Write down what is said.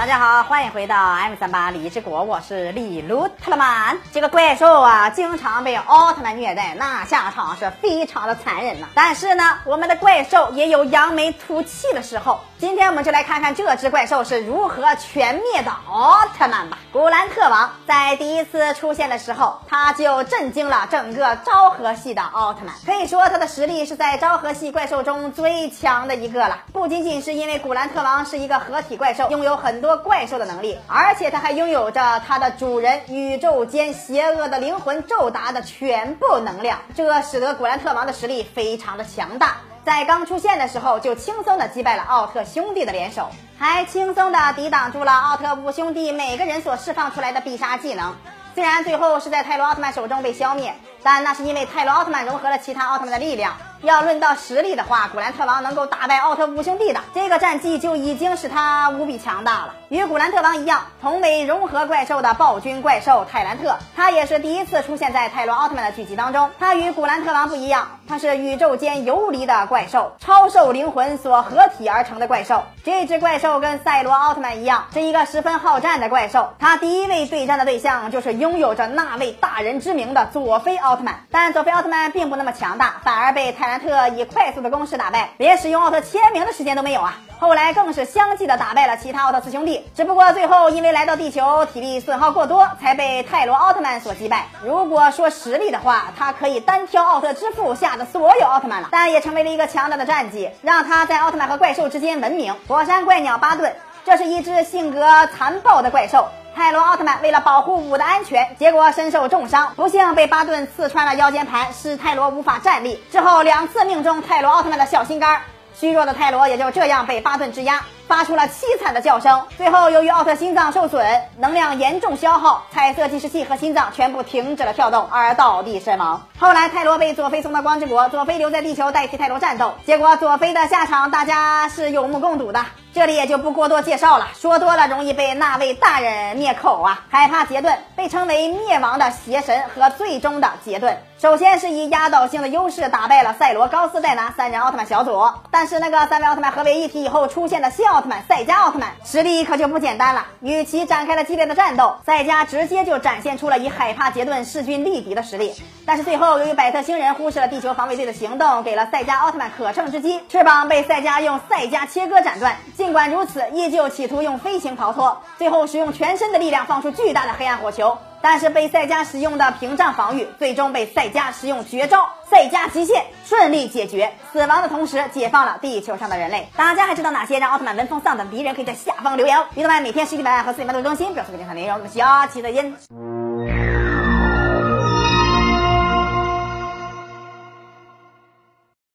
大家好，欢迎回到 M 三八李之国，我是李卢特曼。这个怪兽啊，经常被奥特曼虐待，那下场是非常的残忍呐。但是呢，我们的怪兽也有扬眉吐气的时候。今天我们就来看看这只怪兽是如何全灭的奥特曼吧。古兰特王在第一次出现的时候，他就震惊了整个昭和系的奥特曼，可以说他的实力是在昭和系怪兽中最强的一个了。不仅仅是因为古兰特王是一个合体怪兽，拥有很多怪兽的能力，而且他还拥有着他的主人宇宙间邪恶的灵魂宙达的全部能量，这使得古兰特王的实力非常的强大。在刚出现的时候，就轻松的击败了奥特兄弟的联手，还轻松的抵挡住了奥特五兄弟每个人所释放出来的必杀技能。虽然最后是在泰罗奥特曼手中被消灭，但那是因为泰罗奥特曼融合了其他奥特曼的力量。要论到实力的话，古兰特王能够打败奥特五兄弟的这个战绩就已经使他无比强大了。与古兰特王一样，同为融合怪兽的暴君怪兽泰兰特，他也是第一次出现在泰罗奥特曼的剧集当中。他与古兰特王不一样，他是宇宙间游离的怪兽，超兽灵魂所合体而成的怪兽。这只怪兽跟赛罗奥特曼一样，是一个十分好战的怪兽。他第一位对战的对象就是拥有着那位大人之名的佐菲奥特曼，但佐菲奥特曼并不那么强大，反而被泰。兰特以快速的攻势打败，连使用奥特签名的时间都没有啊！后来更是相继的打败了其他奥特四兄弟，只不过最后因为来到地球体力损耗过多，才被泰罗奥特曼所击败。如果说实力的话，他可以单挑奥特之父下的所有奥特曼了，但也成为了一个强大的战绩，让他在奥特曼和怪兽之间闻名。火山怪鸟巴顿，这是一只性格残暴的怪兽。泰罗奥特曼为了保护五的安全，结果身受重伤，不幸被巴顿刺穿了腰间盘，使泰罗无法站立。之后两次命中泰罗奥特曼的小心肝，虚弱的泰罗也就这样被巴顿制压，发出了凄惨的叫声。最后由于奥特心脏受损，能量严重消耗，彩色计时器和心脏全部停止了跳动，而倒地身亡。后来泰罗被佐菲送到光之国，佐菲留在地球代替泰罗战斗，结果佐菲的下场大家是有目共睹的。这里也就不过多介绍了，说多了容易被那位大人灭口啊！海帕杰顿被称为灭亡的邪神和最终的杰顿。首先是以压倒性的优势打败了赛罗、高斯、戴拿三人奥特曼小组，但是那个三位奥特曼合为一体以后出现的新奥特曼赛迦奥特曼实力可就不简单了。与其展开了激烈的战斗，赛迦直接就展现出了以海帕杰顿势均力敌的实力。但是最后由于百特星人忽视了地球防卫队的行动，给了赛迦奥特曼可乘之机，翅膀被赛迦用赛迦切割斩断。尽管如此，依旧企图用飞行逃脱，最后使用全身的力量放出巨大的黑暗火球，但是被赛迦使用的屏障防御，最终被赛迦使用绝招赛迦极限顺利解决，死亡的同时解放了地球上的人类。大家还知道哪些让奥特曼闻风丧胆的敌人？可以在下方留言哦。奥特曼每天十一点半和四点半都更新，表示更精彩内容。我们下期再见。